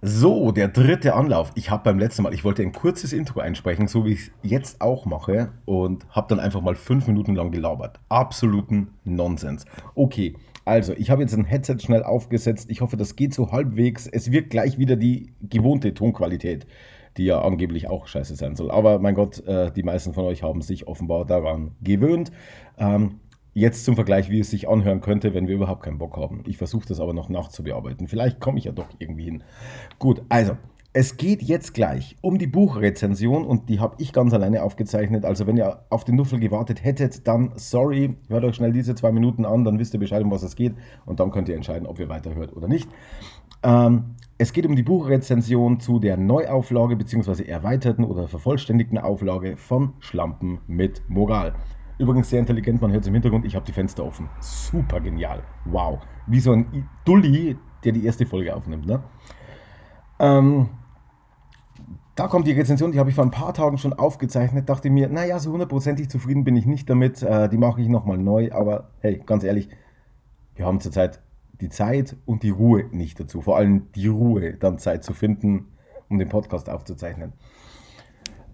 So, der dritte Anlauf. Ich habe beim letzten Mal, ich wollte ein kurzes Intro einsprechen, so wie ich es jetzt auch mache, und habe dann einfach mal fünf Minuten lang gelabert. Absoluten Nonsens. Okay, also ich habe jetzt ein Headset schnell aufgesetzt. Ich hoffe, das geht so halbwegs. Es wird gleich wieder die gewohnte Tonqualität, die ja angeblich auch scheiße sein soll. Aber mein Gott, äh, die meisten von euch haben sich offenbar daran gewöhnt. Ähm, Jetzt zum Vergleich, wie es sich anhören könnte, wenn wir überhaupt keinen Bock haben. Ich versuche das aber noch nachzubearbeiten. Vielleicht komme ich ja doch irgendwie hin. Gut, also, es geht jetzt gleich um die Buchrezension und die habe ich ganz alleine aufgezeichnet. Also wenn ihr auf den Nuffel gewartet hättet, dann sorry, hört euch schnell diese zwei Minuten an, dann wisst ihr Bescheid, um was es geht und dann könnt ihr entscheiden, ob ihr weiterhört oder nicht. Ähm, es geht um die Buchrezension zu der Neuauflage bzw. erweiterten oder vervollständigten Auflage von Schlampen mit Moral. Übrigens sehr intelligent, man hört es im Hintergrund, ich habe die Fenster offen. Super genial. Wow. Wie so ein Dulli, der die erste Folge aufnimmt. Ne? Ähm, da kommt die Rezension, die habe ich vor ein paar Tagen schon aufgezeichnet. Dachte mir, naja, so hundertprozentig zufrieden bin ich nicht damit. Äh, die mache ich nochmal neu. Aber hey, ganz ehrlich, wir haben zurzeit die Zeit und die Ruhe nicht dazu. Vor allem die Ruhe, dann Zeit zu finden, um den Podcast aufzuzeichnen.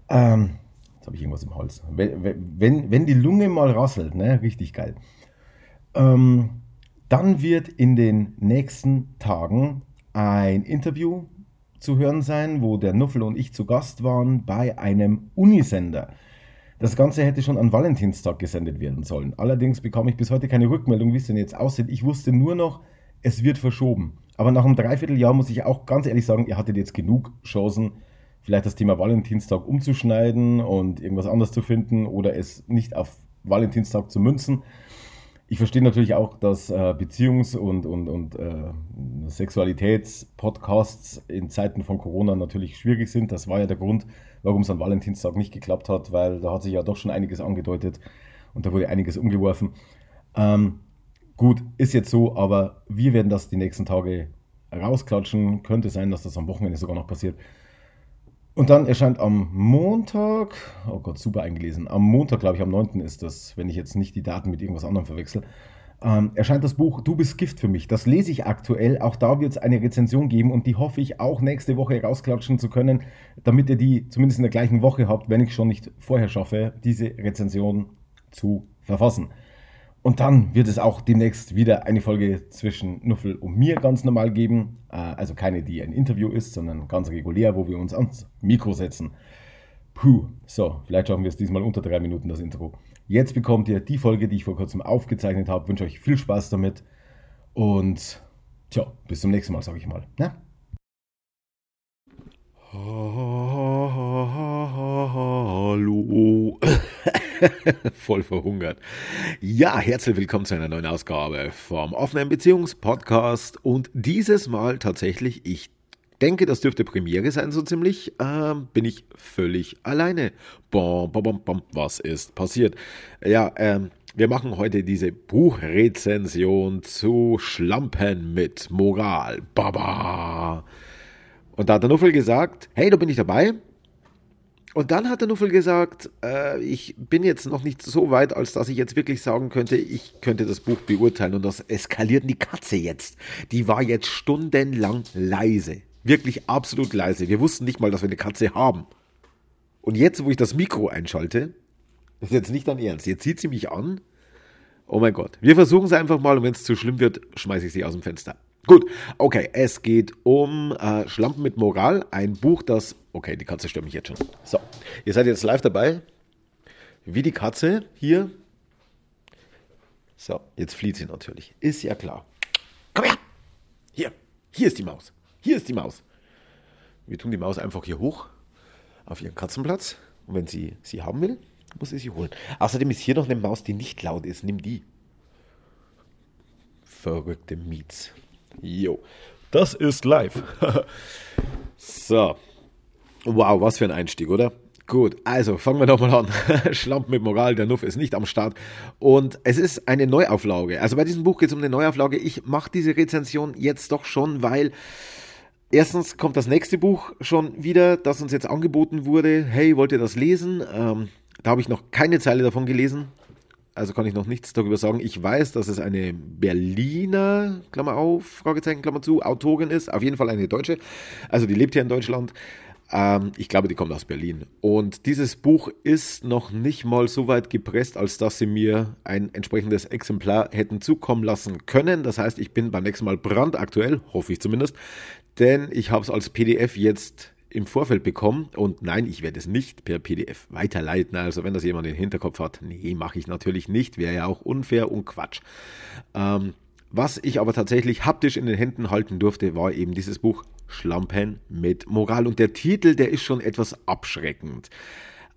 Ähm, Jetzt habe ich irgendwas im Hals. Wenn, wenn, wenn die Lunge mal rasselt, ne, richtig geil. Ähm, dann wird in den nächsten Tagen ein Interview zu hören sein, wo der Nuffel und ich zu Gast waren bei einem Unisender. Das Ganze hätte schon an Valentinstag gesendet werden sollen. Allerdings bekam ich bis heute keine Rückmeldung, wie es denn jetzt aussieht. Ich wusste nur noch, es wird verschoben. Aber nach einem Dreivierteljahr muss ich auch ganz ehrlich sagen, ihr hattet jetzt genug Chancen, vielleicht das Thema Valentinstag umzuschneiden und irgendwas anderes zu finden oder es nicht auf Valentinstag zu münzen. Ich verstehe natürlich auch, dass äh, Beziehungs- und, und, und äh, Sexualitätspodcasts in Zeiten von Corona natürlich schwierig sind. Das war ja der Grund, warum es an Valentinstag nicht geklappt hat, weil da hat sich ja doch schon einiges angedeutet und da wurde einiges umgeworfen. Ähm, gut, ist jetzt so, aber wir werden das die nächsten Tage rausklatschen. Könnte sein, dass das am Wochenende sogar noch passiert. Und dann erscheint am Montag, oh Gott, super eingelesen, am Montag, glaube ich, am 9. ist das, wenn ich jetzt nicht die Daten mit irgendwas anderem verwechsel, ähm, erscheint das Buch Du bist Gift für mich. Das lese ich aktuell. Auch da wird es eine Rezension geben und die hoffe ich auch nächste Woche rausklatschen zu können, damit ihr die zumindest in der gleichen Woche habt, wenn ich schon nicht vorher schaffe, diese Rezension zu verfassen. Und dann wird es auch demnächst wieder eine Folge zwischen Nuffel und mir ganz normal geben. Äh, also keine, die ein Interview ist, sondern ganz regulär, wo wir uns ans Mikro setzen. Puh, so, vielleicht schaffen wir es diesmal unter drei Minuten, das Intro. Jetzt bekommt ihr die Folge, die ich vor kurzem aufgezeichnet habe. Wünsche euch viel Spaß damit und tja, bis zum nächsten Mal, sage ich mal. Ne? Hallo. Voll verhungert. Ja, herzlich willkommen zu einer neuen Ausgabe vom offenen Beziehungspodcast. Und dieses Mal tatsächlich, ich denke, das dürfte Premiere sein, so ziemlich, ähm, bin ich völlig alleine. Bom, bom, bom, bom. Was ist passiert? Ja, ähm, wir machen heute diese Buchrezension zu Schlampen mit Moral. Baba. Und da hat der Nuffel gesagt, hey, da bin ich dabei. Und dann hat der Nuffel gesagt, äh, ich bin jetzt noch nicht so weit, als dass ich jetzt wirklich sagen könnte, ich könnte das Buch beurteilen. Und das eskaliert die Katze jetzt. Die war jetzt stundenlang leise. Wirklich absolut leise. Wir wussten nicht mal, dass wir eine Katze haben. Und jetzt, wo ich das Mikro einschalte, ist jetzt nicht dein Ernst. Jetzt sieht sie mich an. Oh mein Gott. Wir versuchen es einfach mal und wenn es zu schlimm wird, schmeiße ich sie aus dem Fenster. Gut, okay, es geht um äh, Schlampen mit Moral, ein Buch, das. Okay, die Katze stört mich jetzt schon. So, ihr seid jetzt live dabei. Wie die Katze hier. So, jetzt flieht sie natürlich. Ist ja klar. Komm her! Hier, hier ist die Maus. Hier ist die Maus. Wir tun die Maus einfach hier hoch auf ihren Katzenplatz. Und wenn sie sie haben will, muss sie sie holen. Außerdem ist hier noch eine Maus, die nicht laut ist. Nimm die. Verrückte Miets. Jo, das ist live. so. Wow, was für ein Einstieg, oder? Gut, also fangen wir doch mal an. Schlamp mit Moral, der Nuff ist nicht am Start. Und es ist eine Neuauflage. Also bei diesem Buch geht es um eine Neuauflage. Ich mache diese Rezension jetzt doch schon, weil erstens kommt das nächste Buch schon wieder, das uns jetzt angeboten wurde. Hey, wollt ihr das lesen? Ähm, da habe ich noch keine Zeile davon gelesen. Also kann ich noch nichts darüber sagen. Ich weiß, dass es eine Berliner, Klammer auf, Fragezeichen, Klammer zu, Autorin ist, auf jeden Fall eine Deutsche. Also die lebt hier in Deutschland. Ähm, ich glaube, die kommt aus Berlin. Und dieses Buch ist noch nicht mal so weit gepresst, als dass sie mir ein entsprechendes Exemplar hätten zukommen lassen können. Das heißt, ich bin beim nächsten Mal brandaktuell, hoffe ich zumindest, denn ich habe es als PDF jetzt im Vorfeld bekommen und nein, ich werde es nicht per PDF weiterleiten. Also wenn das jemand im Hinterkopf hat, nee, mache ich natürlich nicht, wäre ja auch unfair und Quatsch. Ähm, was ich aber tatsächlich haptisch in den Händen halten durfte, war eben dieses Buch Schlampen mit Moral. Und der Titel, der ist schon etwas abschreckend.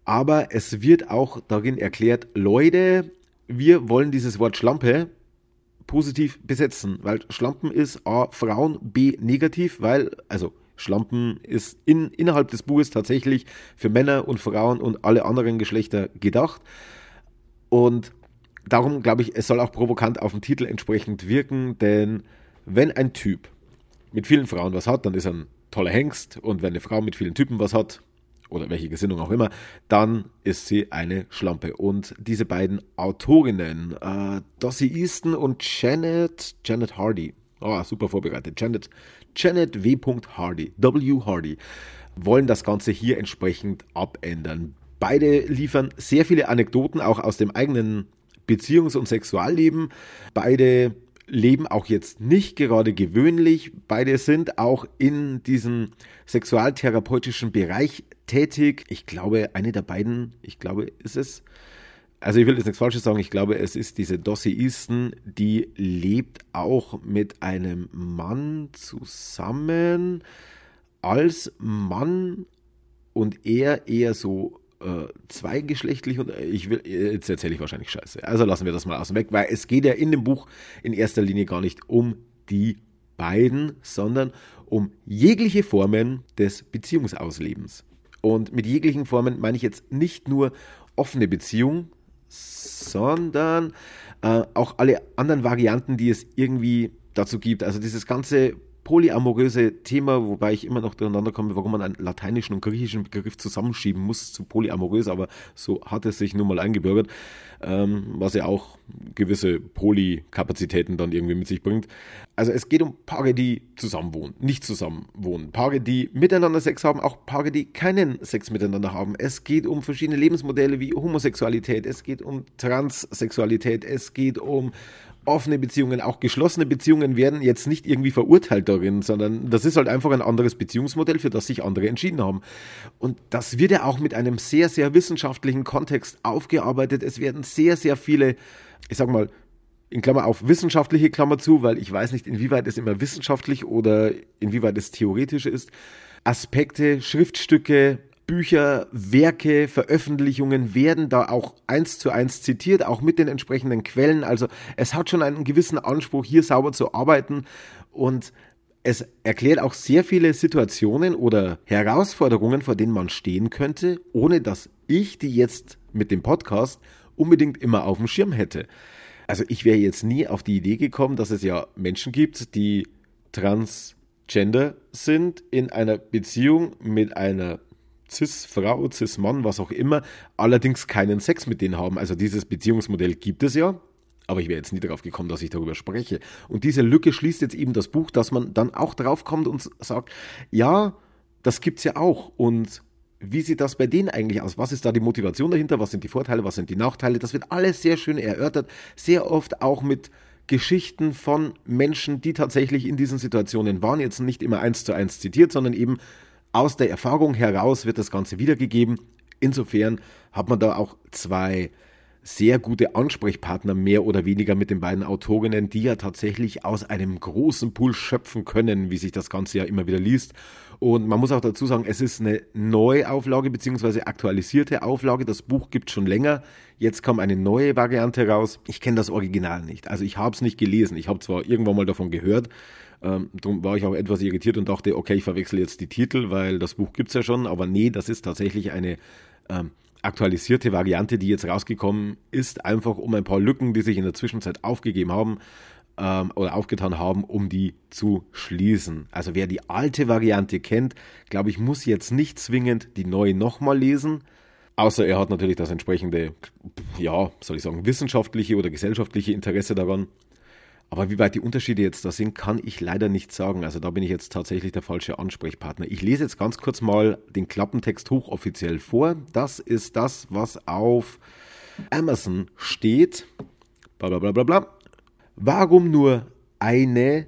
Aber es wird auch darin erklärt, Leute, wir wollen dieses Wort Schlampe positiv besetzen, weil Schlampen ist A, Frauen, B, negativ, weil, also Schlampen ist in, innerhalb des Buches tatsächlich für Männer und Frauen und alle anderen Geschlechter gedacht. Und darum glaube ich, es soll auch provokant auf den Titel entsprechend wirken, denn wenn ein Typ mit vielen Frauen was hat, dann ist er ein toller Hengst. Und wenn eine Frau mit vielen Typen was hat, oder welche Gesinnung auch immer, dann ist sie eine Schlampe. Und diese beiden Autorinnen, äh, Dossie Easton und Janet, Janet Hardy, oh, super vorbereitet, Janet, Janet W. Hardy, W. Hardy, wollen das Ganze hier entsprechend abändern. Beide liefern sehr viele Anekdoten auch aus dem eigenen Beziehungs- und Sexualleben. Beide leben auch jetzt nicht gerade gewöhnlich. Beide sind auch in diesem sexualtherapeutischen Bereich tätig. Ich glaube, eine der beiden, ich glaube, ist es. Also ich will jetzt nichts Falsches sagen, ich glaube, es ist diese Dossie Easton, die lebt auch mit einem Mann zusammen als Mann und er eher so äh, zweigeschlechtlich und äh, ich will, jetzt erzähle ich wahrscheinlich Scheiße. Also lassen wir das mal außen weg, weil es geht ja in dem Buch in erster Linie gar nicht um die beiden, sondern um jegliche Formen des Beziehungsauslebens. Und mit jeglichen Formen meine ich jetzt nicht nur offene Beziehung, sondern äh, auch alle anderen Varianten, die es irgendwie dazu gibt. Also dieses ganze polyamoröse Thema, wobei ich immer noch durcheinander komme, warum man einen lateinischen und griechischen Begriff zusammenschieben muss zu polyamorös, aber so hat es sich nun mal eingebürgert, ähm, was ja auch gewisse Polykapazitäten dann irgendwie mit sich bringt. Also es geht um Paare, die zusammenwohnen, nicht zusammenwohnen. Paare, die miteinander Sex haben, auch Paare, die keinen Sex miteinander haben. Es geht um verschiedene Lebensmodelle wie Homosexualität, es geht um Transsexualität, es geht um offene Beziehungen, auch geschlossene Beziehungen werden jetzt nicht irgendwie verurteilt darin, sondern das ist halt einfach ein anderes Beziehungsmodell, für das sich andere entschieden haben. Und das wird ja auch mit einem sehr, sehr wissenschaftlichen Kontext aufgearbeitet. Es werden sehr, sehr viele, ich sag mal, in Klammer auf wissenschaftliche Klammer zu, weil ich weiß nicht, inwieweit es immer wissenschaftlich oder inwieweit es theoretisch ist, Aspekte, Schriftstücke, Bücher, Werke, Veröffentlichungen werden da auch eins zu eins zitiert, auch mit den entsprechenden Quellen. Also es hat schon einen gewissen Anspruch, hier sauber zu arbeiten und es erklärt auch sehr viele Situationen oder Herausforderungen, vor denen man stehen könnte, ohne dass ich die jetzt mit dem Podcast unbedingt immer auf dem Schirm hätte. Also ich wäre jetzt nie auf die Idee gekommen, dass es ja Menschen gibt, die transgender sind in einer Beziehung mit einer Cis-Frau, Cis-Mann, was auch immer, allerdings keinen Sex mit denen haben. Also dieses Beziehungsmodell gibt es ja, aber ich wäre jetzt nie darauf gekommen, dass ich darüber spreche. Und diese Lücke schließt jetzt eben das Buch, dass man dann auch drauf kommt und sagt, ja, das gibt's ja auch. Und wie sieht das bei denen eigentlich aus? Was ist da die Motivation dahinter? Was sind die Vorteile? Was sind die Nachteile? Das wird alles sehr schön erörtert, sehr oft auch mit Geschichten von Menschen, die tatsächlich in diesen Situationen waren. Jetzt nicht immer eins zu eins zitiert, sondern eben aus der Erfahrung heraus wird das Ganze wiedergegeben. Insofern hat man da auch zwei sehr gute Ansprechpartner mehr oder weniger mit den beiden Autorinnen, die ja tatsächlich aus einem großen Pool schöpfen können, wie sich das Ganze ja immer wieder liest. Und man muss auch dazu sagen, es ist eine Neuauflage bzw. aktualisierte Auflage. Das Buch gibt schon länger. Jetzt kam eine neue Variante raus. Ich kenne das Original nicht. Also ich habe es nicht gelesen. Ich habe zwar irgendwann mal davon gehört, ähm, darum war ich auch etwas irritiert und dachte, okay, ich verwechsel jetzt die Titel, weil das Buch gibt es ja schon. Aber nee, das ist tatsächlich eine ähm, aktualisierte Variante, die jetzt rausgekommen ist, einfach um ein paar Lücken, die sich in der Zwischenzeit aufgegeben haben ähm, oder aufgetan haben, um die zu schließen. Also wer die alte Variante kennt, glaube ich, muss jetzt nicht zwingend die neue nochmal lesen. Außer er hat natürlich das entsprechende, ja, soll ich sagen, wissenschaftliche oder gesellschaftliche Interesse daran. Aber wie weit die Unterschiede jetzt da sind, kann ich leider nicht sagen. Also da bin ich jetzt tatsächlich der falsche Ansprechpartner. Ich lese jetzt ganz kurz mal den Klappentext hochoffiziell vor. Das ist das, was auf Amazon steht. Bla bla bla bla Warum nur einen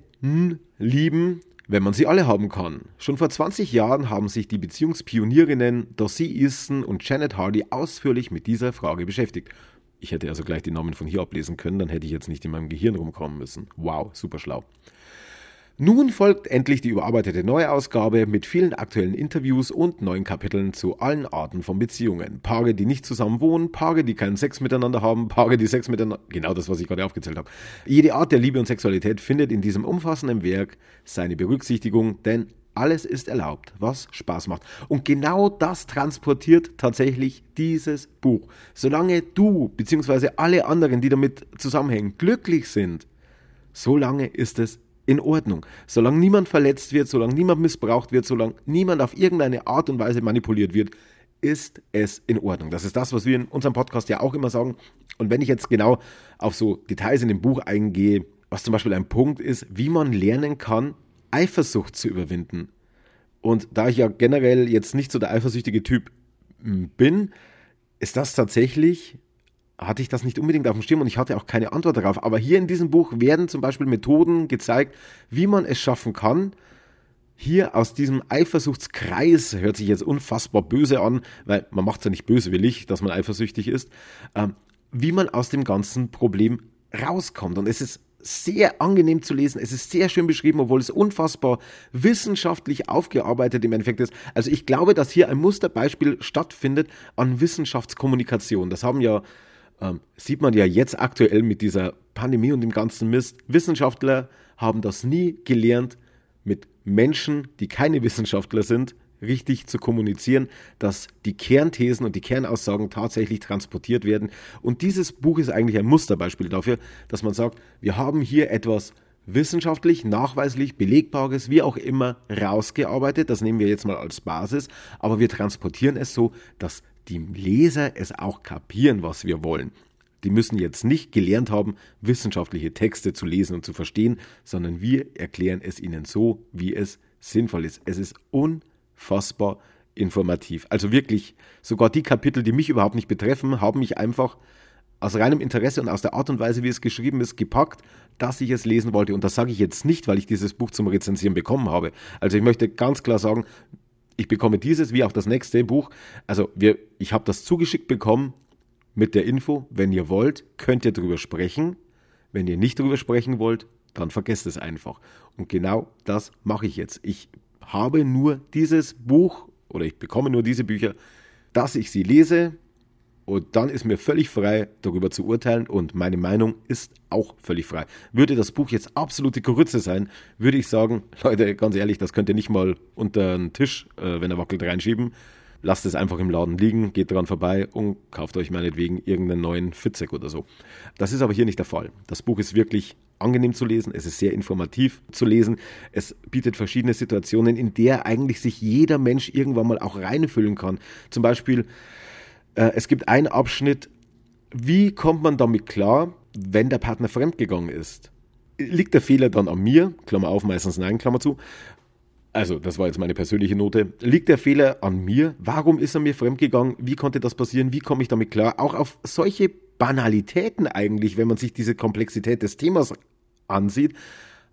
lieben, wenn man sie alle haben kann? Schon vor 20 Jahren haben sich die Beziehungspionierinnen Dossie Easton und Janet Hardy ausführlich mit dieser Frage beschäftigt. Ich hätte also gleich die Namen von hier ablesen können, dann hätte ich jetzt nicht in meinem Gehirn rumkommen müssen. Wow, super schlau. Nun folgt endlich die überarbeitete Neuausgabe mit vielen aktuellen Interviews und neuen Kapiteln zu allen Arten von Beziehungen. Paare, die nicht zusammen wohnen, Paare, die keinen Sex miteinander haben, Paare, die Sex miteinander. Genau das, was ich gerade aufgezählt habe. Jede Art der Liebe und Sexualität findet in diesem umfassenden Werk seine Berücksichtigung, denn alles ist erlaubt, was Spaß macht. Und genau das transportiert tatsächlich dieses Buch. Solange du bzw. alle anderen, die damit zusammenhängen, glücklich sind, solange ist es in Ordnung. Solange niemand verletzt wird, solange niemand missbraucht wird, solange niemand auf irgendeine Art und Weise manipuliert wird, ist es in Ordnung. Das ist das, was wir in unserem Podcast ja auch immer sagen. Und wenn ich jetzt genau auf so Details in dem Buch eingehe, was zum Beispiel ein Punkt ist, wie man lernen kann, Eifersucht zu überwinden. Und da ich ja generell jetzt nicht so der eifersüchtige Typ hm, bin, ist das tatsächlich, hatte ich das nicht unbedingt auf dem Schirm und ich hatte auch keine Antwort darauf. Aber hier in diesem Buch werden zum Beispiel Methoden gezeigt, wie man es schaffen kann, hier aus diesem Eifersuchtskreis, hört sich jetzt unfassbar böse an, weil man macht es ja nicht böswillig, dass man eifersüchtig ist, ähm, wie man aus dem ganzen Problem rauskommt. Und es ist sehr angenehm zu lesen. Es ist sehr schön beschrieben, obwohl es unfassbar wissenschaftlich aufgearbeitet im Endeffekt ist. Also ich glaube, dass hier ein Musterbeispiel stattfindet an Wissenschaftskommunikation. Das haben ja, ähm, sieht man ja jetzt aktuell mit dieser Pandemie und dem ganzen Mist. Wissenschaftler haben das nie gelernt, mit Menschen, die keine Wissenschaftler sind, richtig zu kommunizieren, dass die Kernthesen und die Kernaussagen tatsächlich transportiert werden. Und dieses Buch ist eigentlich ein Musterbeispiel dafür, dass man sagt, wir haben hier etwas wissenschaftlich, nachweislich, belegbares, wie auch immer, rausgearbeitet. Das nehmen wir jetzt mal als Basis, aber wir transportieren es so, dass die Leser es auch kapieren, was wir wollen. Die müssen jetzt nicht gelernt haben, wissenschaftliche Texte zu lesen und zu verstehen, sondern wir erklären es ihnen so, wie es sinnvoll ist. Es ist un unfassbar informativ. Also wirklich, sogar die Kapitel, die mich überhaupt nicht betreffen, haben mich einfach aus reinem Interesse und aus der Art und Weise, wie es geschrieben ist, gepackt, dass ich es lesen wollte. Und das sage ich jetzt nicht, weil ich dieses Buch zum Rezensieren bekommen habe. Also ich möchte ganz klar sagen, ich bekomme dieses wie auch das nächste Buch. Also wir, ich habe das zugeschickt bekommen mit der Info, wenn ihr wollt, könnt ihr drüber sprechen. Wenn ihr nicht drüber sprechen wollt, dann vergesst es einfach. Und genau das mache ich jetzt. Ich habe nur dieses Buch oder ich bekomme nur diese Bücher, dass ich sie lese und dann ist mir völlig frei, darüber zu urteilen und meine Meinung ist auch völlig frei. Würde das Buch jetzt absolute Korütze sein, würde ich sagen, Leute, ganz ehrlich, das könnt ihr nicht mal unter den Tisch, äh, wenn er wackelt, reinschieben. Lasst es einfach im Laden liegen, geht dran vorbei und kauft euch meinetwegen irgendeinen neuen Fitzek oder so. Das ist aber hier nicht der Fall. Das Buch ist wirklich angenehm zu lesen, es ist sehr informativ zu lesen, es bietet verschiedene Situationen, in der eigentlich sich jeder Mensch irgendwann mal auch reinfüllen kann. Zum Beispiel, äh, es gibt einen Abschnitt, wie kommt man damit klar, wenn der Partner fremdgegangen ist? Liegt der Fehler dann an mir? Klammer auf, meistens nein, Klammer zu. Also, das war jetzt meine persönliche Note. Liegt der Fehler an mir? Warum ist er mir fremdgegangen? Wie konnte das passieren? Wie komme ich damit klar? Auch auf solche Banalitäten eigentlich, wenn man sich diese Komplexität des Themas ansieht,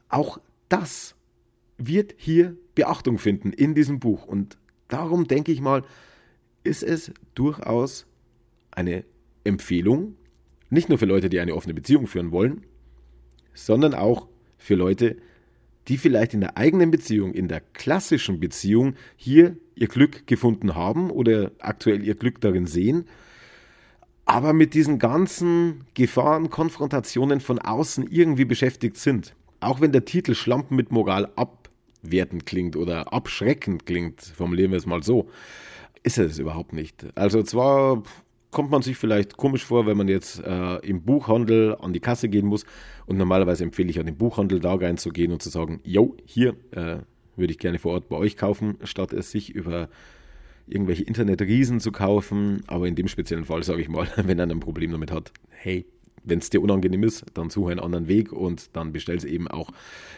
auch das wird hier Beachtung finden in diesem Buch. Und darum denke ich mal, ist es durchaus eine Empfehlung, nicht nur für Leute, die eine offene Beziehung führen wollen, sondern auch für Leute, die vielleicht in der eigenen Beziehung, in der klassischen Beziehung hier ihr Glück gefunden haben oder aktuell ihr Glück darin sehen aber mit diesen ganzen Gefahren, Konfrontationen von außen irgendwie beschäftigt sind. Auch wenn der Titel Schlampen mit Moral abwertend klingt oder abschreckend klingt, formulieren wir es mal so, ist es überhaupt nicht. Also zwar kommt man sich vielleicht komisch vor, wenn man jetzt äh, im Buchhandel an die Kasse gehen muss und normalerweise empfehle ich an den Buchhandel da reinzugehen und zu sagen, yo, hier äh, würde ich gerne vor Ort bei euch kaufen, statt es sich über irgendwelche Internetriesen zu kaufen. Aber in dem speziellen Fall sage ich mal, wenn einer ein Problem damit hat, hey, wenn es dir unangenehm ist, dann suche einen anderen Weg und dann bestell es eben auch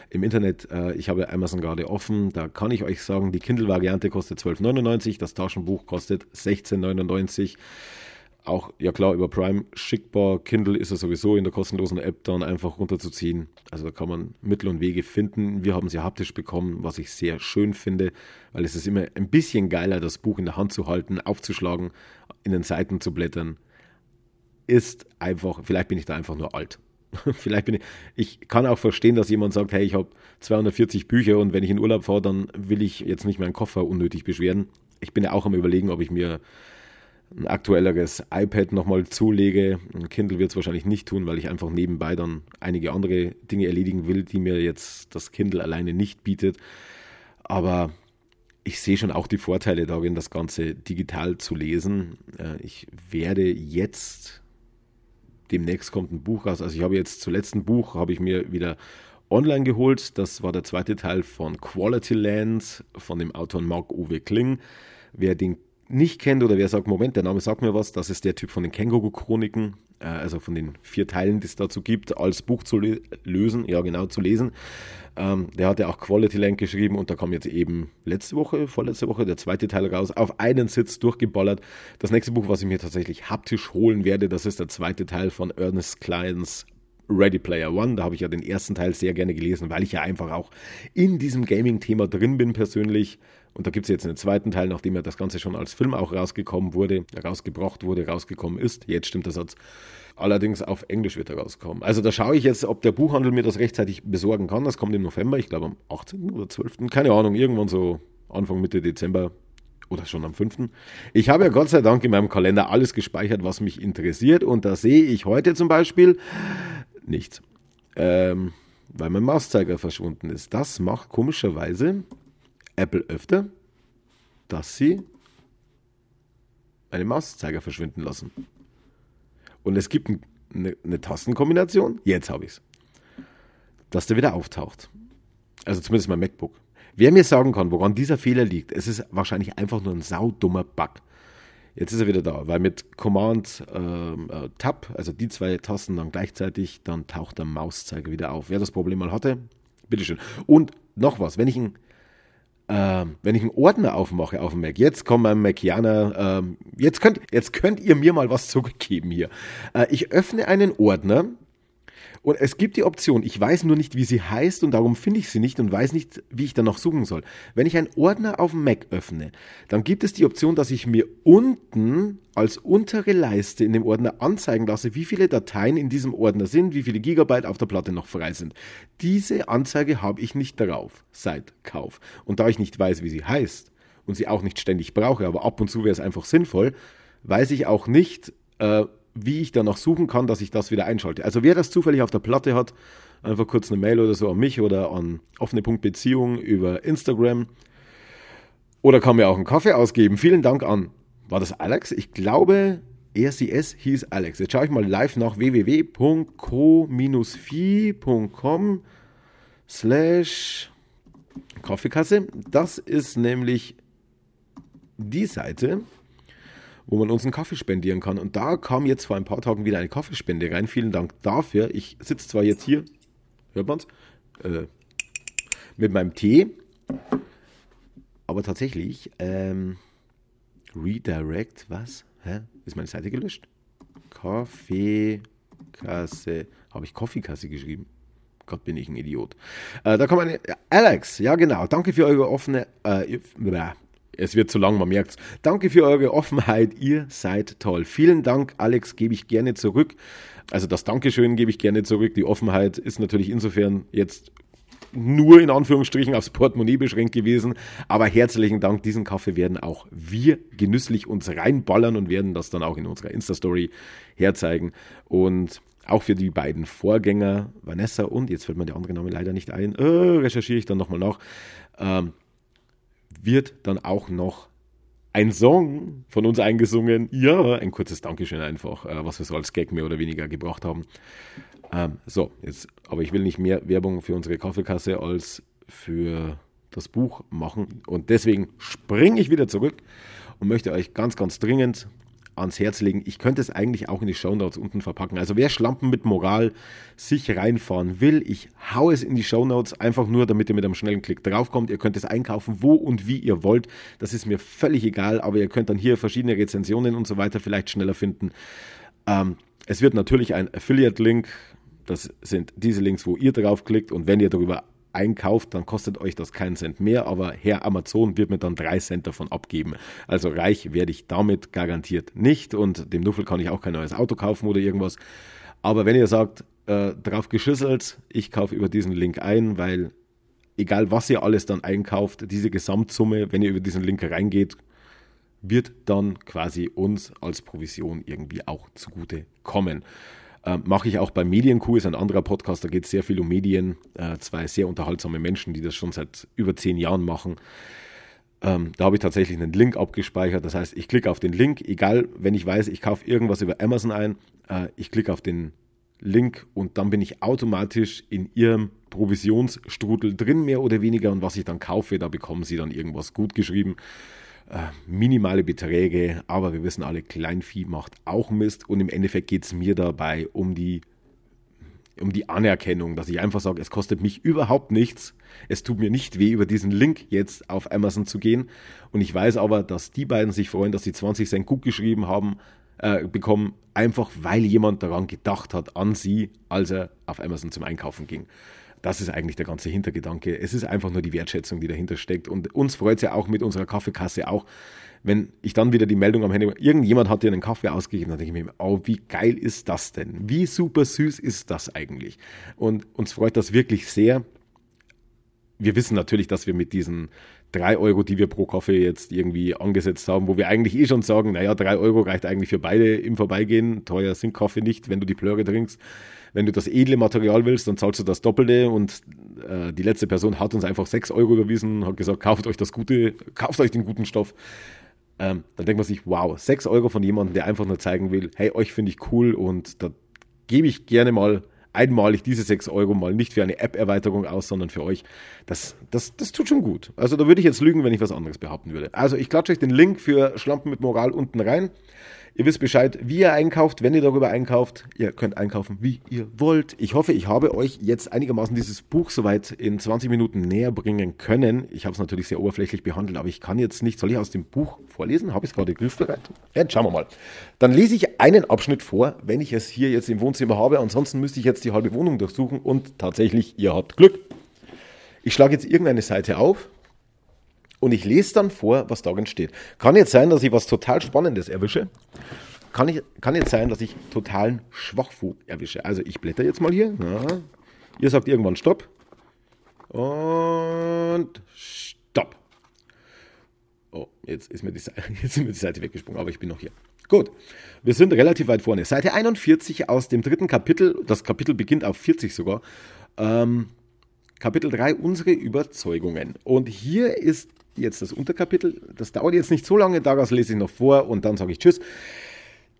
im Internet. Äh, ich habe Amazon gerade offen. Da kann ich euch sagen, die Kindle-Variante kostet 12,99, das Taschenbuch kostet 16,99 auch, ja klar, über Prime schickbar. Kindle ist ja sowieso in der kostenlosen App dann einfach runterzuziehen. Also da kann man Mittel und Wege finden. Wir haben sie haptisch bekommen, was ich sehr schön finde, weil es ist immer ein bisschen geiler, das Buch in der Hand zu halten, aufzuschlagen, in den Seiten zu blättern. Ist einfach, vielleicht bin ich da einfach nur alt. vielleicht bin ich, ich kann auch verstehen, dass jemand sagt, hey, ich habe 240 Bücher und wenn ich in Urlaub fahre, dann will ich jetzt nicht meinen Koffer unnötig beschweren. Ich bin ja auch am überlegen, ob ich mir ein aktuelleres iPad nochmal zulege. Ein Kindle wird es wahrscheinlich nicht tun, weil ich einfach nebenbei dann einige andere Dinge erledigen will, die mir jetzt das Kindle alleine nicht bietet. Aber ich sehe schon auch die Vorteile darin, das Ganze digital zu lesen. Äh, ich werde jetzt, demnächst kommt ein Buch raus. Also ich habe jetzt zuletzt ein Buch, habe ich mir wieder online geholt. Das war der zweite Teil von Quality Land von dem Autor Mark-Uwe Kling. Wer den nicht kennt oder wer sagt, Moment, der Name sagt mir was, das ist der Typ von den Känguru-Chroniken, äh, also von den vier Teilen, die es dazu gibt, als Buch zu lösen, ja genau, zu lesen. Ähm, der hat ja auch Quality Land geschrieben und da kam jetzt eben letzte Woche, vorletzte Woche der zweite Teil raus, auf einen Sitz durchgeballert. Das nächste Buch, was ich mir tatsächlich haptisch holen werde, das ist der zweite Teil von Ernest Kleins Ready Player One. Da habe ich ja den ersten Teil sehr gerne gelesen, weil ich ja einfach auch in diesem Gaming-Thema drin bin persönlich. Und da gibt es jetzt einen zweiten Teil, nachdem ja das Ganze schon als Film auch rausgekommen wurde, rausgebracht wurde, rausgekommen ist. Jetzt stimmt der Satz. Allerdings auf Englisch wird er rauskommen. Also da schaue ich jetzt, ob der Buchhandel mir das rechtzeitig besorgen kann. Das kommt im November, ich glaube am 18. oder 12. Keine Ahnung, irgendwann so Anfang, Mitte Dezember oder schon am 5. Ich habe ja Gott sei Dank in meinem Kalender alles gespeichert, was mich interessiert. Und da sehe ich heute zum Beispiel nichts. Ähm, weil mein Mauszeiger verschwunden ist. Das macht komischerweise Apple öfter, dass sie einen Mauszeiger verschwinden lassen. Und es gibt eine, eine Tastenkombination, jetzt habe ich es, dass der wieder auftaucht. Also zumindest mein MacBook. Wer mir sagen kann, woran dieser Fehler liegt, es ist wahrscheinlich einfach nur ein saudummer Bug. Jetzt ist er wieder da, weil mit Command ähm, äh, Tab, also die zwei Tasten dann gleichzeitig, dann taucht der Mauszeiger wieder auf. Wer das Problem mal hatte, bitteschön. Und noch was, wenn ich ein ähm, wenn ich einen Ordner aufmache auf dem Mac, jetzt kommt mein Macianer, ähm, jetzt, könnt, jetzt könnt ihr mir mal was zurückgeben hier. Äh, ich öffne einen Ordner und es gibt die Option, ich weiß nur nicht, wie sie heißt und darum finde ich sie nicht und weiß nicht, wie ich danach suchen soll. Wenn ich einen Ordner auf dem Mac öffne, dann gibt es die Option, dass ich mir unten als untere Leiste in dem Ordner anzeigen lasse, wie viele Dateien in diesem Ordner sind, wie viele Gigabyte auf der Platte noch frei sind. Diese Anzeige habe ich nicht darauf seit Kauf. Und da ich nicht weiß, wie sie heißt und sie auch nicht ständig brauche, aber ab und zu wäre es einfach sinnvoll, weiß ich auch nicht, äh, wie ich danach suchen kann, dass ich das wieder einschalte. Also wer das zufällig auf der Platte hat, einfach kurz eine Mail oder so an mich oder an offene Punkt Beziehung über Instagram. Oder kann mir auch einen Kaffee ausgeben. Vielen Dank an, war das Alex? Ich glaube, RCS hieß Alex. Jetzt schaue ich mal live nach www.co-fi.com slash Kaffeekasse. Das ist nämlich die Seite, wo man uns einen Kaffee spendieren kann. Und da kam jetzt vor ein paar Tagen wieder eine Kaffeespende rein. Vielen Dank dafür. Ich sitze zwar jetzt hier, hört man's, äh, mit meinem Tee, aber tatsächlich, ähm, Redirect, was? Hä? Ist meine Seite gelöscht? Kaffeekasse. Habe ich Kaffeekasse geschrieben? Gott, bin ich ein Idiot. Äh, da kommt eine. Alex, ja genau. Danke für eure offene. Äh, es wird zu lang, man merkt es. Danke für eure Offenheit, ihr seid toll. Vielen Dank, Alex, gebe ich gerne zurück. Also das Dankeschön gebe ich gerne zurück. Die Offenheit ist natürlich insofern jetzt nur in Anführungsstrichen aufs Portemonnaie beschränkt gewesen. Aber herzlichen Dank, diesen Kaffee werden auch wir genüsslich uns reinballern und werden das dann auch in unserer Insta-Story herzeigen. Und auch für die beiden Vorgänger, Vanessa und, jetzt fällt mir der andere Name leider nicht ein, äh, recherchiere ich dann nochmal nach. Ähm, wird dann auch noch ein Song von uns eingesungen. Ja, ein kurzes Dankeschön einfach, äh, was wir so als Gag mehr oder weniger gebracht haben. Ähm, so, jetzt, aber ich will nicht mehr Werbung für unsere Kaffeekasse als für das Buch machen. Und deswegen springe ich wieder zurück und möchte euch ganz, ganz dringend ans Herz legen. Ich könnte es eigentlich auch in die Show Notes unten verpacken. Also wer Schlampen mit Moral sich reinfahren will, ich hau es in die Show Notes einfach nur, damit ihr mit einem schnellen Klick draufkommt. Ihr könnt es einkaufen, wo und wie ihr wollt. Das ist mir völlig egal, aber ihr könnt dann hier verschiedene Rezensionen und so weiter vielleicht schneller finden. Ähm, es wird natürlich ein Affiliate-Link. Das sind diese Links, wo ihr draufklickt und wenn ihr darüber einkauft, dann kostet euch das keinen Cent mehr, aber Herr Amazon wird mir dann drei Cent davon abgeben. Also reich werde ich damit garantiert nicht und dem Nuffel kann ich auch kein neues Auto kaufen oder irgendwas. Aber wenn ihr sagt, äh, drauf geschüsselt, ich kaufe über diesen Link ein, weil egal was ihr alles dann einkauft, diese Gesamtsumme, wenn ihr über diesen Link reingeht, wird dann quasi uns als Provision irgendwie auch zugute kommen. Äh, Mache ich auch bei Medienkuh, ist ein anderer Podcast, da geht es sehr viel um Medien. Äh, zwei sehr unterhaltsame Menschen, die das schon seit über zehn Jahren machen. Ähm, da habe ich tatsächlich einen Link abgespeichert. Das heißt, ich klicke auf den Link, egal, wenn ich weiß, ich kaufe irgendwas über Amazon ein, äh, ich klicke auf den Link und dann bin ich automatisch in ihrem Provisionsstrudel drin, mehr oder weniger. Und was ich dann kaufe, da bekommen sie dann irgendwas gut geschrieben. Äh, minimale Beträge, aber wir wissen alle, Kleinvieh macht auch Mist. Und im Endeffekt geht es mir dabei um die, um die Anerkennung, dass ich einfach sage, es kostet mich überhaupt nichts, es tut mir nicht weh, über diesen Link jetzt auf Amazon zu gehen. Und ich weiß aber, dass die beiden sich freuen, dass sie 20 Cent gut geschrieben haben, äh, bekommen, einfach weil jemand daran gedacht hat, an sie, als er auf Amazon zum Einkaufen ging. Das ist eigentlich der ganze Hintergedanke. Es ist einfach nur die Wertschätzung, die dahinter steckt. Und uns freut es ja auch mit unserer Kaffeekasse auch, wenn ich dann wieder die Meldung am Handy, irgendjemand hat dir einen Kaffee ausgegeben, dann denke ich mir, oh, wie geil ist das denn? Wie super süß ist das eigentlich? Und uns freut das wirklich sehr. Wir wissen natürlich, dass wir mit diesen drei Euro, die wir pro Kaffee jetzt irgendwie angesetzt haben, wo wir eigentlich eh schon sagen, naja, drei Euro reicht eigentlich für beide im Vorbeigehen. Teuer sind Kaffee nicht, wenn du die Plöre trinkst. Wenn du das edle Material willst, dann zahlst du das Doppelte und äh, die letzte Person hat uns einfach 6 Euro überwiesen, hat gesagt, kauft euch das Gute, kauft euch den guten Stoff. Ähm, dann denkt man sich, wow, 6 Euro von jemandem, der einfach nur zeigen will, hey, euch finde ich cool und da gebe ich gerne mal einmalig diese 6 Euro mal nicht für eine App-Erweiterung aus, sondern für euch. Das, das, das tut schon gut. Also da würde ich jetzt lügen, wenn ich was anderes behaupten würde. Also ich klatsche euch den Link für Schlampen mit Moral unten rein. Ihr wisst Bescheid, wie ihr einkauft, wenn ihr darüber einkauft. Ihr könnt einkaufen, wie ihr wollt. Ich hoffe, ich habe euch jetzt einigermaßen dieses Buch soweit in 20 Minuten näher bringen können. Ich habe es natürlich sehr oberflächlich behandelt, aber ich kann jetzt nicht. Soll ich aus dem Buch vorlesen? Habe ich es gerade griffbereit? Ja, schauen wir mal. Dann lese ich einen Abschnitt vor, wenn ich es hier jetzt im Wohnzimmer habe. Ansonsten müsste ich jetzt die halbe Wohnung durchsuchen und tatsächlich, ihr habt Glück. Ich schlage jetzt irgendeine Seite auf und ich lese dann vor, was darin steht. Kann jetzt sein, dass ich was total Spannendes erwische. Kann, ich, kann jetzt sein, dass ich totalen Schwachfug erwische. Also ich blätter jetzt mal hier. Na, ihr sagt irgendwann Stopp. Und Stopp. Oh, jetzt ist, mir die, jetzt ist mir die Seite weggesprungen, aber ich bin noch hier. Gut, wir sind relativ weit vorne. Seite 41 aus dem dritten Kapitel, das Kapitel beginnt auf 40 sogar. Ähm, Kapitel 3, unsere Überzeugungen. Und hier ist jetzt das Unterkapitel. Das dauert jetzt nicht so lange, daraus lese ich noch vor und dann sage ich Tschüss.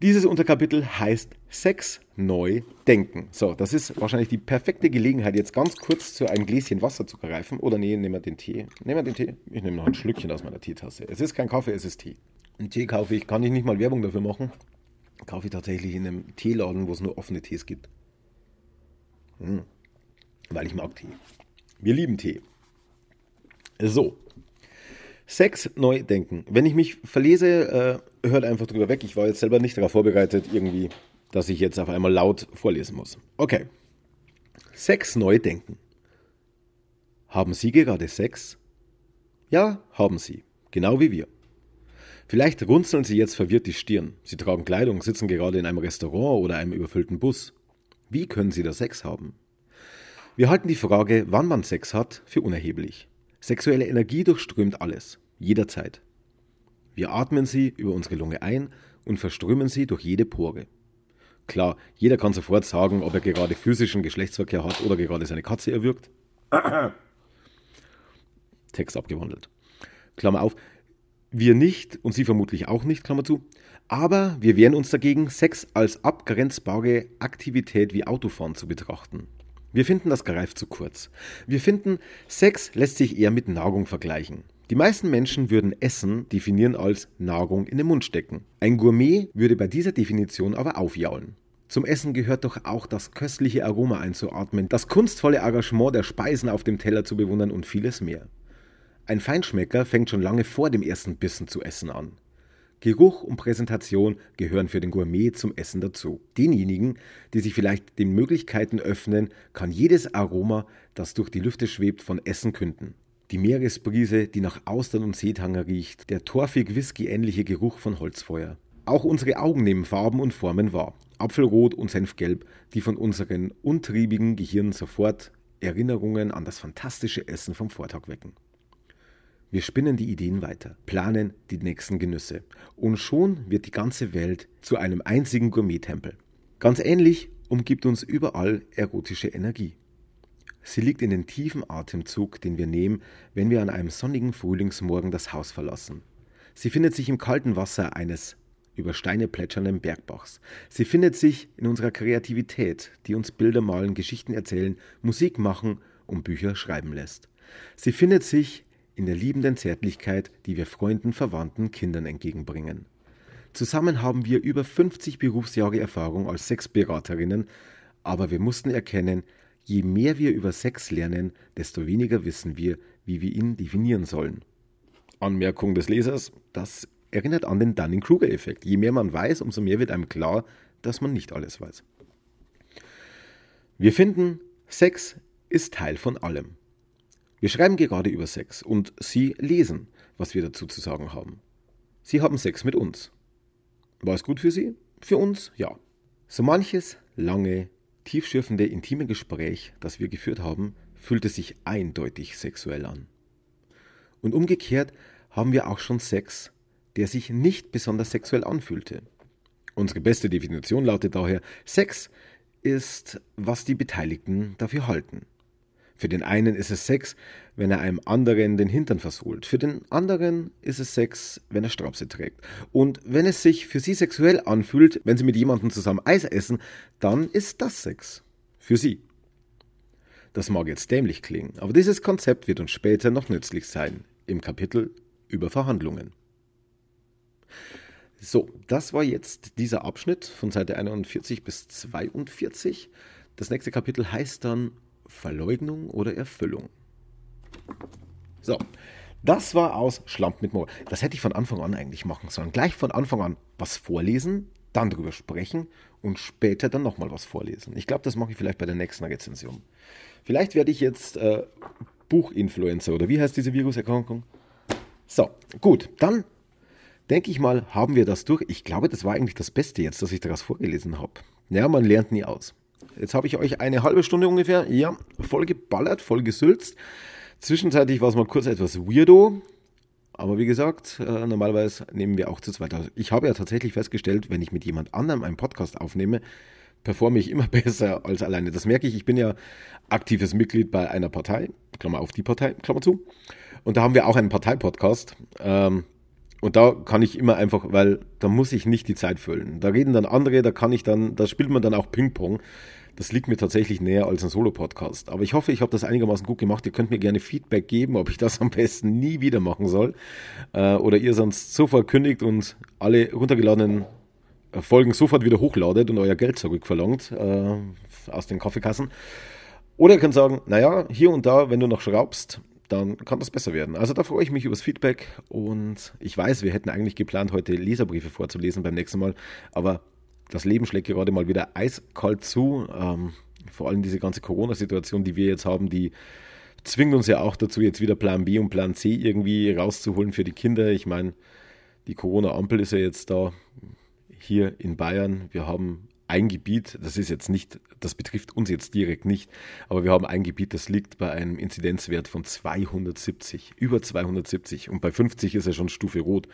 Dieses Unterkapitel heißt Sex neu denken. So, das ist wahrscheinlich die perfekte Gelegenheit, jetzt ganz kurz zu einem Gläschen Wasser zu greifen. Oder nee, nehmen wir den Tee. Nehmen wir den Tee. Ich nehme noch ein Schlückchen aus meiner Teetasse. Es ist kein Kaffee, es ist Tee. Einen Tee kaufe ich, kann ich nicht mal Werbung dafür machen. Kaufe ich tatsächlich in einem Teeladen, wo es nur offene Tees gibt. Hm. Weil ich mag Tee. Wir lieben Tee. So, Sex neu denken. Wenn ich mich verlese, äh, hört einfach drüber weg. Ich war jetzt selber nicht darauf vorbereitet, irgendwie, dass ich jetzt auf einmal laut vorlesen muss. Okay. Sex neu denken. Haben Sie gerade Sex? Ja, haben Sie. Genau wie wir. Vielleicht runzeln Sie jetzt verwirrt die Stirn. Sie tragen Kleidung, sitzen gerade in einem Restaurant oder einem überfüllten Bus. Wie können Sie da Sex haben? Wir halten die Frage, wann man Sex hat, für unerheblich. Sexuelle Energie durchströmt alles, jederzeit. Wir atmen sie über unsere Lunge ein und verströmen sie durch jede Pore. Klar, jeder kann sofort sagen, ob er gerade physischen Geschlechtsverkehr hat oder gerade seine Katze erwürgt. Text abgewandelt. Klammer auf. Wir nicht und Sie vermutlich auch nicht, Klammer zu. Aber wir wehren uns dagegen, Sex als abgrenzbare Aktivität wie Autofahren zu betrachten. Wir finden, das greift zu kurz. Wir finden, Sex lässt sich eher mit Nahrung vergleichen. Die meisten Menschen würden Essen definieren als Nahrung in den Mund stecken. Ein Gourmet würde bei dieser Definition aber aufjaulen. Zum Essen gehört doch auch das köstliche Aroma einzuatmen, das kunstvolle Engagement der Speisen auf dem Teller zu bewundern und vieles mehr. Ein Feinschmecker fängt schon lange vor dem ersten Bissen zu essen an. Geruch und Präsentation gehören für den Gourmet zum Essen dazu. Denjenigen, die sich vielleicht den Möglichkeiten öffnen, kann jedes Aroma, das durch die Lüfte schwebt, von Essen künden die Meeresbrise, die nach Austern und Seetanger riecht, der torfig Whisky-ähnliche Geruch von Holzfeuer. Auch unsere Augen nehmen Farben und Formen wahr. Apfelrot und Senfgelb, die von unseren untriebigen Gehirnen sofort Erinnerungen an das fantastische Essen vom Vortag wecken. Wir spinnen die Ideen weiter, planen die nächsten Genüsse und schon wird die ganze Welt zu einem einzigen Gourmet-Tempel. Ganz ähnlich umgibt uns überall erotische Energie. Sie liegt in den tiefen Atemzug, den wir nehmen, wenn wir an einem sonnigen Frühlingsmorgen das Haus verlassen. Sie findet sich im kalten Wasser eines über Steine plätschernden Bergbachs. Sie findet sich in unserer Kreativität, die uns Bilder malen, Geschichten erzählen, Musik machen und Bücher schreiben lässt. Sie findet sich in der liebenden Zärtlichkeit, die wir Freunden, Verwandten, Kindern entgegenbringen. Zusammen haben wir über 50 Berufsjahre Erfahrung als Sexberaterinnen, aber wir mussten erkennen, Je mehr wir über Sex lernen, desto weniger wissen wir, wie wir ihn definieren sollen. Anmerkung des Lesers, das erinnert an den Dunning-Kruger-Effekt. Je mehr man weiß, umso mehr wird einem klar, dass man nicht alles weiß. Wir finden, Sex ist Teil von allem. Wir schreiben gerade über Sex und Sie lesen, was wir dazu zu sagen haben. Sie haben Sex mit uns. War es gut für Sie? Für uns? Ja. So manches lange, tiefschürfende, intime Gespräch, das wir geführt haben, fühlte sich eindeutig sexuell an. Und umgekehrt haben wir auch schon Sex, der sich nicht besonders sexuell anfühlte. Unsere beste Definition lautet daher, Sex ist, was die Beteiligten dafür halten. Für den einen ist es Sex, wenn er einem anderen den Hintern versohlt. Für den anderen ist es Sex, wenn er Strapse trägt. Und wenn es sich für sie sexuell anfühlt, wenn sie mit jemandem zusammen Eis essen, dann ist das Sex. Für sie. Das mag jetzt dämlich klingen, aber dieses Konzept wird uns später noch nützlich sein, im Kapitel über Verhandlungen. So, das war jetzt dieser Abschnitt von Seite 41 bis 42. Das nächste Kapitel heißt dann Verleugnung oder Erfüllung. So, das war aus Schlamp mit Moor. Das hätte ich von Anfang an eigentlich machen sollen. Gleich von Anfang an was vorlesen, dann darüber sprechen und später dann nochmal was vorlesen. Ich glaube, das mache ich vielleicht bei der nächsten Rezension. Vielleicht werde ich jetzt äh, Buchinfluencer oder wie heißt diese Viruserkrankung? So, gut, dann denke ich mal, haben wir das durch. Ich glaube, das war eigentlich das Beste jetzt, dass ich daraus vorgelesen habe. Ja, man lernt nie aus. Jetzt habe ich euch eine halbe Stunde ungefähr, ja, voll geballert, voll gesülzt. Zwischenzeitlich war es mal kurz etwas weirdo. Aber wie gesagt, äh, normalerweise nehmen wir auch zu zweit. Also ich habe ja tatsächlich festgestellt, wenn ich mit jemand anderem einen Podcast aufnehme, performe ich immer besser als alleine. Das merke ich. Ich bin ja aktives Mitglied bei einer Partei, Klammer auf die Partei, Klammer zu. Und da haben wir auch einen Parteipodcast. Ähm, und da kann ich immer einfach, weil da muss ich nicht die Zeit füllen. Da reden dann andere, da kann ich dann, da spielt man dann auch Ping-Pong. Das liegt mir tatsächlich näher als ein Solo-Podcast. Aber ich hoffe, ich habe das einigermaßen gut gemacht. Ihr könnt mir gerne Feedback geben, ob ich das am besten nie wieder machen soll. Äh, oder ihr sonst sofort kündigt und alle runtergeladenen äh, Folgen sofort wieder hochladet und euer Geld zurückverlangt äh, aus den Kaffeekassen. Oder ihr könnt sagen, naja, hier und da, wenn du noch schraubst, dann kann das besser werden. Also da freue ich mich übers Feedback und ich weiß, wir hätten eigentlich geplant, heute Leserbriefe vorzulesen beim nächsten Mal, aber das Leben schlägt gerade mal wieder eiskalt zu. Ähm, vor allem diese ganze Corona-Situation, die wir jetzt haben, die zwingt uns ja auch dazu, jetzt wieder Plan B und Plan C irgendwie rauszuholen für die Kinder. Ich meine, die Corona-Ampel ist ja jetzt da hier in Bayern. Wir haben ein Gebiet, das ist jetzt nicht, das betrifft uns jetzt direkt nicht, aber wir haben ein Gebiet, das liegt bei einem Inzidenzwert von 270, über 270 und bei 50 ist er schon Stufe Rot.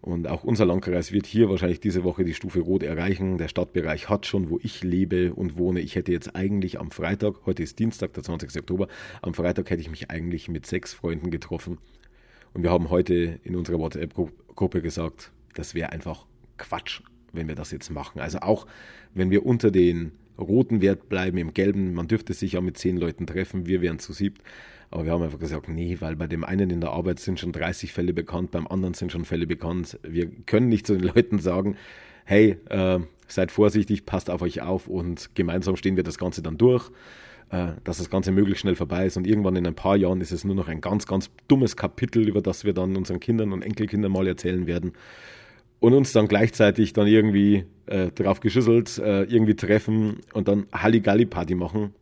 Und auch unser Landkreis wird hier wahrscheinlich diese Woche die Stufe Rot erreichen. Der Stadtbereich hat schon, wo ich lebe und wohne. Ich hätte jetzt eigentlich am Freitag, heute ist Dienstag, der 20. Oktober, am Freitag hätte ich mich eigentlich mit sechs Freunden getroffen. Und wir haben heute in unserer WhatsApp-Gruppe gesagt, das wäre einfach Quatsch wenn wir das jetzt machen. Also auch wenn wir unter den roten Wert bleiben, im gelben. Man dürfte sich ja mit zehn Leuten treffen, wir wären zu siebt. Aber wir haben einfach gesagt, nee, weil bei dem einen in der Arbeit sind schon 30 Fälle bekannt, beim anderen sind schon Fälle bekannt. Wir können nicht zu den Leuten sagen, hey, äh, seid vorsichtig, passt auf euch auf und gemeinsam stehen wir das Ganze dann durch, äh, dass das Ganze möglichst schnell vorbei ist und irgendwann in ein paar Jahren ist es nur noch ein ganz, ganz dummes Kapitel, über das wir dann unseren Kindern und Enkelkindern mal erzählen werden und uns dann gleichzeitig dann irgendwie äh, drauf geschüsselt, äh, irgendwie treffen und dann Halligalli-Party machen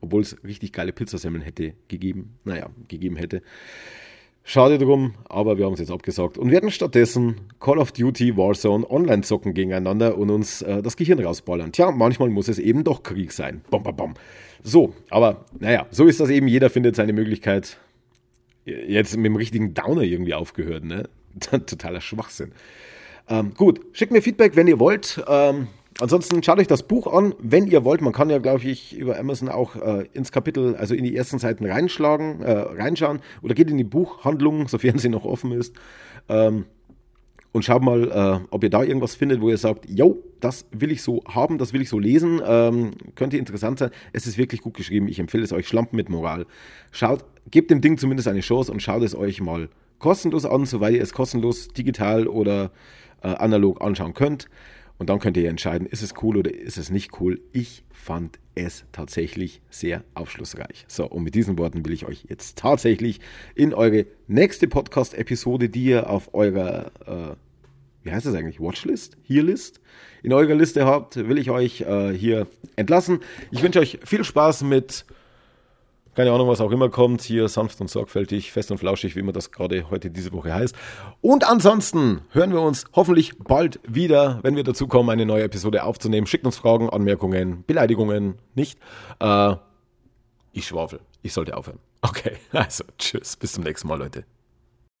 obwohl es richtig geile Pizzasemmeln hätte gegeben, naja, gegeben hätte. Schade drum, aber wir haben es jetzt abgesagt und werden stattdessen Call of Duty Warzone online zocken gegeneinander und uns äh, das Gehirn rausballern. Tja, manchmal muss es eben doch Krieg sein. Bom, bom, bom. So, aber naja, so ist das eben. Jeder findet seine Möglichkeit. Jetzt mit dem richtigen Downer irgendwie aufgehört, ne? Totaler Schwachsinn. Ähm, gut, schickt mir Feedback, wenn ihr wollt. Ähm, Ansonsten schaut euch das Buch an, wenn ihr wollt. Man kann ja, glaube ich, über Amazon auch äh, ins Kapitel, also in die ersten Seiten reinschlagen, äh, reinschauen oder geht in die Buchhandlung, sofern sie noch offen ist. Ähm, und schaut mal, äh, ob ihr da irgendwas findet, wo ihr sagt, yo, das will ich so haben, das will ich so lesen. Ähm, könnte interessant sein. Es ist wirklich gut geschrieben. Ich empfehle es euch. Schlampen mit Moral. Schaut, gebt dem Ding zumindest eine Chance und schaut es euch mal kostenlos an, soweit ihr es kostenlos digital oder äh, analog anschauen könnt. Und dann könnt ihr entscheiden, ist es cool oder ist es nicht cool. Ich fand es tatsächlich sehr aufschlussreich. So, und mit diesen Worten will ich euch jetzt tatsächlich in eure nächste Podcast-Episode, die ihr auf eurer, äh, wie heißt das eigentlich, Watchlist, hier List, in eurer Liste habt, will ich euch äh, hier entlassen. Ich wünsche euch viel Spaß mit keine Ahnung, was auch immer kommt, hier sanft und sorgfältig, fest und flauschig, wie immer das gerade heute diese Woche heißt. Und ansonsten hören wir uns hoffentlich bald wieder, wenn wir dazu kommen, eine neue Episode aufzunehmen. Schickt uns Fragen, Anmerkungen, Beleidigungen, nicht. Äh, ich schwafel. Ich sollte aufhören. Okay, also tschüss, bis zum nächsten Mal, Leute.